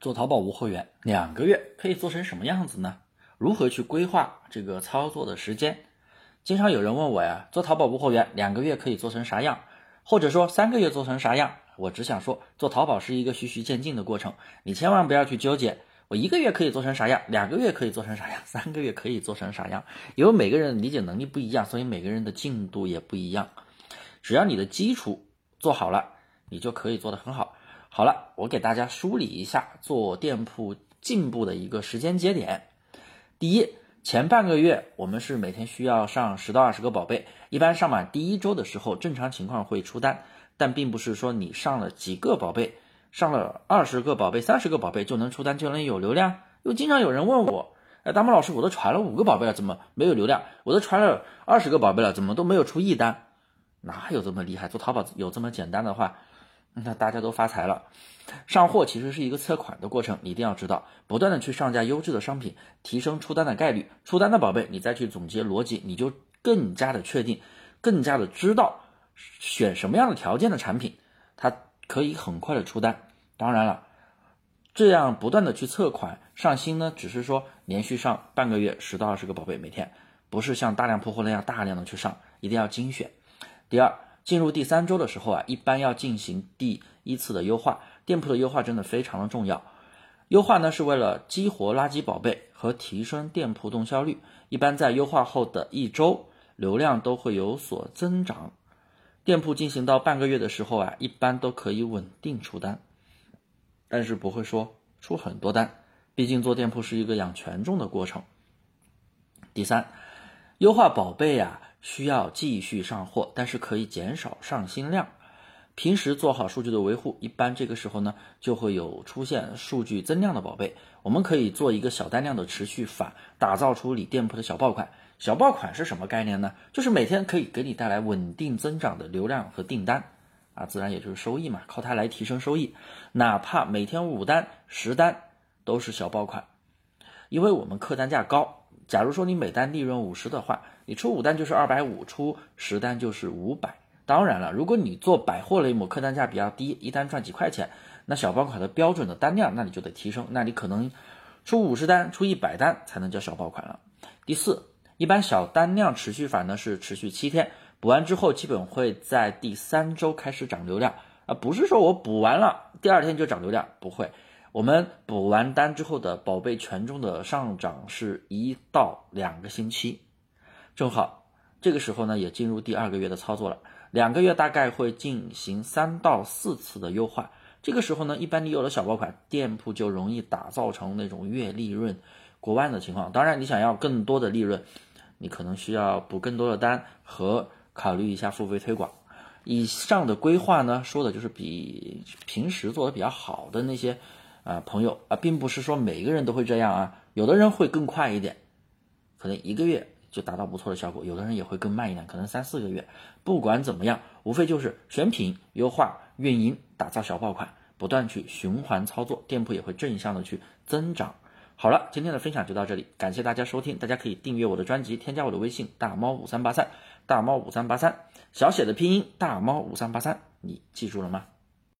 做淘宝无货源两个月可以做成什么样子呢？如何去规划这个操作的时间？经常有人问我呀，做淘宝无货源两个月可以做成啥样？或者说三个月做成啥样？我只想说，做淘宝是一个循序渐进的过程，你千万不要去纠结我一个月可以做成啥样，两个月可以做成啥样，三个月可以做成啥样？因为每个人的理解能力不一样，所以每个人的进度也不一样。只要你的基础做好了，你就可以做得很好。好了，我给大家梳理一下做店铺进步的一个时间节点。第一，前半个月我们是每天需要上十到二十个宝贝，一般上满第一周的时候，正常情况会出单，但并不是说你上了几个宝贝，上了二十个宝贝、三十个宝贝就能出单，就能有流量。又经常有人问我，哎，大猫老师，我都传了五个宝贝了，怎么没有流量？我都传了二十个宝贝了，怎么都没有出一单？哪有这么厉害？做淘宝有这么简单的话？那大家都发财了。上货其实是一个测款的过程，你一定要知道，不断的去上架优质的商品，提升出单的概率。出单的宝贝，你再去总结逻辑，你就更加的确定，更加的知道选什么样的条件的产品，它可以很快的出单。当然了，这样不断的去测款上新呢，只是说连续上半个月十到二十个宝贝每天，不是像大量铺货那样大量的去上，一定要精选。第二。进入第三周的时候啊，一般要进行第一次的优化。店铺的优化真的非常的重要。优化呢是为了激活垃圾宝贝和提升店铺动销率。一般在优化后的一周，流量都会有所增长。店铺进行到半个月的时候啊，一般都可以稳定出单，但是不会说出很多单。毕竟做店铺是一个养权重的过程。第三，优化宝贝呀。需要继续上货，但是可以减少上新量。平时做好数据的维护，一般这个时候呢，就会有出现数据增量的宝贝。我们可以做一个小单量的持续返，打造出你店铺的小爆款。小爆款是什么概念呢？就是每天可以给你带来稳定增长的流量和订单，啊，自然也就是收益嘛，靠它来提升收益。哪怕每天五单、十单都是小爆款，因为我们客单价高。假如说你每单利润五十的话，你出五单就是二百五，出十单就是五百。当然了，如果你做百货类目，客单价比较低，一单赚几块钱，那小爆款的标准的单量，那你就得提升，那你可能出五十单、出一百单才能叫小爆款了。第四，一般小单量持续法呢是持续七天，补完之后基本会在第三周开始涨流量，而不是说我补完了第二天就涨流量，不会。我们补完单之后的宝贝权重的上涨是一到两个星期，正好这个时候呢也进入第二个月的操作了，两个月大概会进行三到四次的优化。这个时候呢，一般你有了小爆款，店铺就容易打造成那种月利润过万的情况。当然，你想要更多的利润，你可能需要补更多的单和考虑一下付费推广。以上的规划呢，说的就是比平时做的比较好的那些。啊，朋友啊，并不是说每个人都会这样啊，有的人会更快一点，可能一个月就达到不错的效果；有的人也会更慢一点，可能三四个月。不管怎么样，无非就是选品、优化、运营、打造小爆款，不断去循环操作，店铺也会正向的去增长。好了，今天的分享就到这里，感谢大家收听，大家可以订阅我的专辑，添加我的微信大猫五三八三，大猫五三八三，小写的拼音大猫五三八三，你记住了吗？